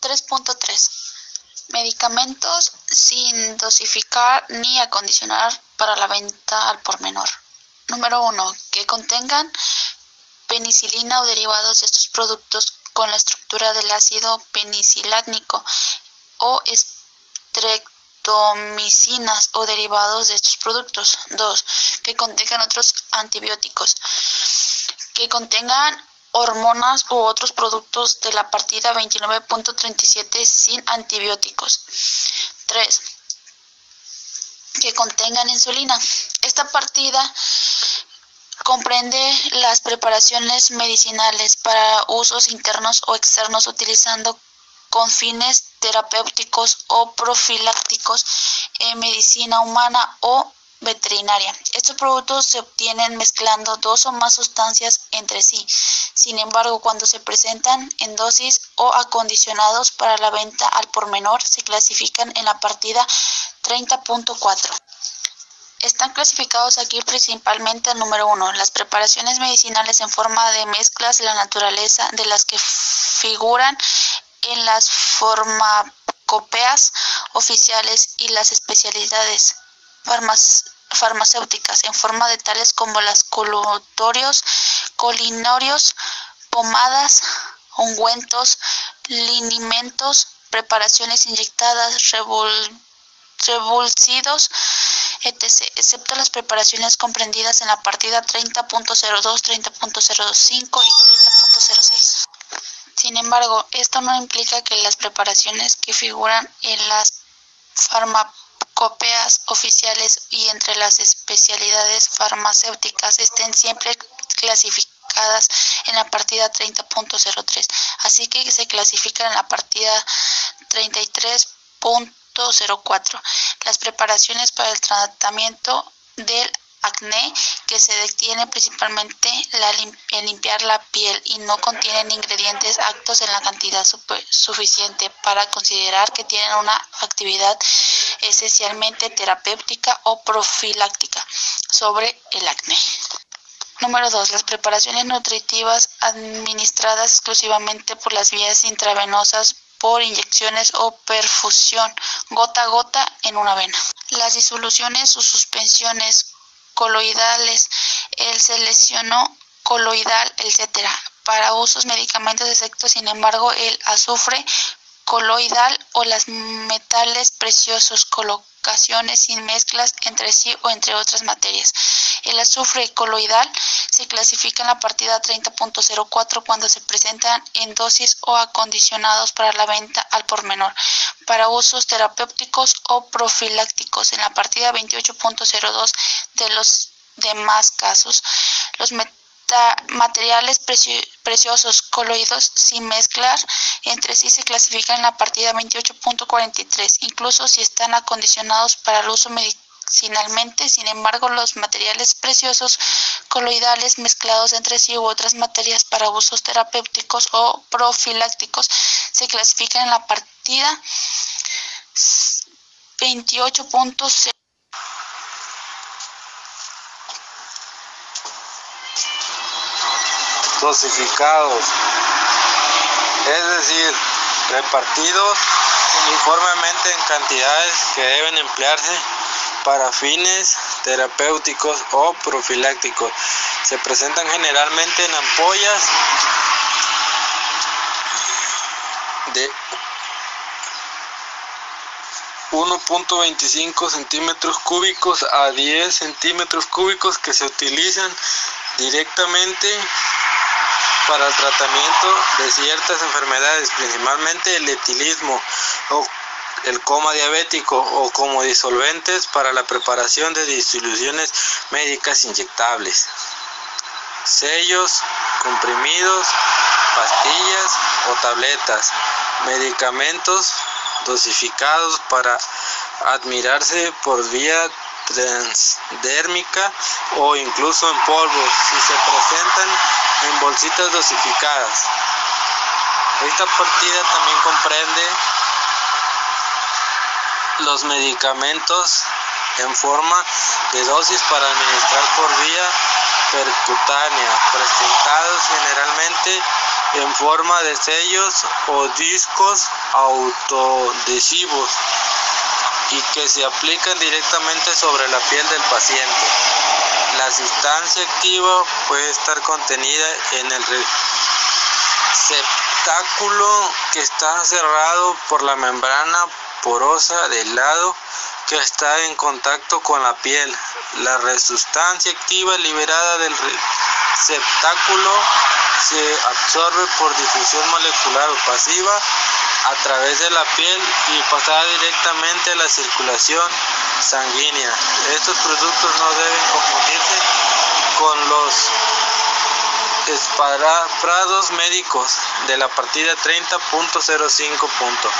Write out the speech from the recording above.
3.3 Medicamentos sin dosificar ni acondicionar para la venta al por menor. Número 1. Que contengan penicilina o derivados de estos productos con la estructura del ácido penicilánico o streptomicinas o derivados de estos productos. 2. Que contengan otros antibióticos. Que contengan hormonas u otros productos de la partida 29.37 sin antibióticos. 3. Que contengan insulina. Esta partida comprende las preparaciones medicinales para usos internos o externos utilizando con fines terapéuticos o profilácticos en medicina humana o veterinaria. Estos productos se obtienen mezclando dos o más sustancias entre sí. Sin embargo, cuando se presentan en dosis o acondicionados para la venta al por menor, se clasifican en la partida 30.4. Están clasificados aquí principalmente el número uno, las preparaciones medicinales en forma de mezclas, la naturaleza de las que figuran en las farmacopeas oficiales y las especialidades farmacéuticas en forma de tales como las colutorios, colinorios, pomadas, ungüentos, linimentos, preparaciones inyectadas, revulsidos, etc., excepto las preparaciones comprendidas en la partida 30.02, 30.05 y 30.06. Sin embargo, esto no implica que las preparaciones que figuran en las farmacéuticas copias oficiales y entre las especialidades farmacéuticas estén siempre clasificadas en la partida 30.03, así que se clasifican en la partida 33.04. Las preparaciones para el tratamiento del acné que se detiene principalmente en limpiar la piel y no contienen ingredientes actos en la cantidad suficiente para considerar que tienen una actividad esencialmente terapéutica o profiláctica sobre el acné. Número 2. Las preparaciones nutritivas administradas exclusivamente por las vías intravenosas por inyecciones o perfusión gota a gota en una vena. Las disoluciones o suspensiones coloidales, el seleccionó coloidal, etc. Para usos medicamentos excepto, sin embargo, el azufre coloidal o los metales preciosos, colocaciones sin mezclas entre sí o entre otras materias. El azufre coloidal se clasifica en la partida 30.04 cuando se presentan en dosis o acondicionados para la venta al por menor, para usos terapéuticos o profilácticos en la partida 28.02 de los demás casos. Los materiales preciosos coloidos sin mezclar entre sí se clasifican en la partida 28.43, incluso si están acondicionados para el uso medicinalmente. Sin embargo, los materiales preciosos coloidales mezclados entre sí u otras materias para usos terapéuticos o profilácticos se clasifican en la partida 28.0 dosificados, es decir, repartidos uniformemente en cantidades que deben emplearse para fines terapéuticos o profilácticos. Se presentan generalmente en ampollas de 1.25 centímetros cúbicos a 10 centímetros cúbicos que se utilizan directamente para el tratamiento de ciertas enfermedades, principalmente el etilismo o el coma diabético o como disolventes para la preparación de disoluciones médicas inyectables, sellos, comprimidos, pastillas o tabletas, medicamentos dosificados para admirarse por vía transdérmica o incluso en polvo si se presentan en bolsitas dosificadas. Esta partida también comprende los medicamentos en forma de dosis para administrar por vía percutánea, presentados generalmente en forma de sellos o discos autoadhesivos y que se aplican directamente sobre la piel del paciente. La sustancia activa puede estar contenida en el receptáculo que está cerrado por la membrana porosa del lado que está en contacto con la piel. La sustancia activa liberada del receptáculo se absorbe por difusión molecular o pasiva a través de la piel y pasada directamente a la circulación sanguínea. Estos productos no deben confundirse con los esparadrados médicos de la partida 30.05.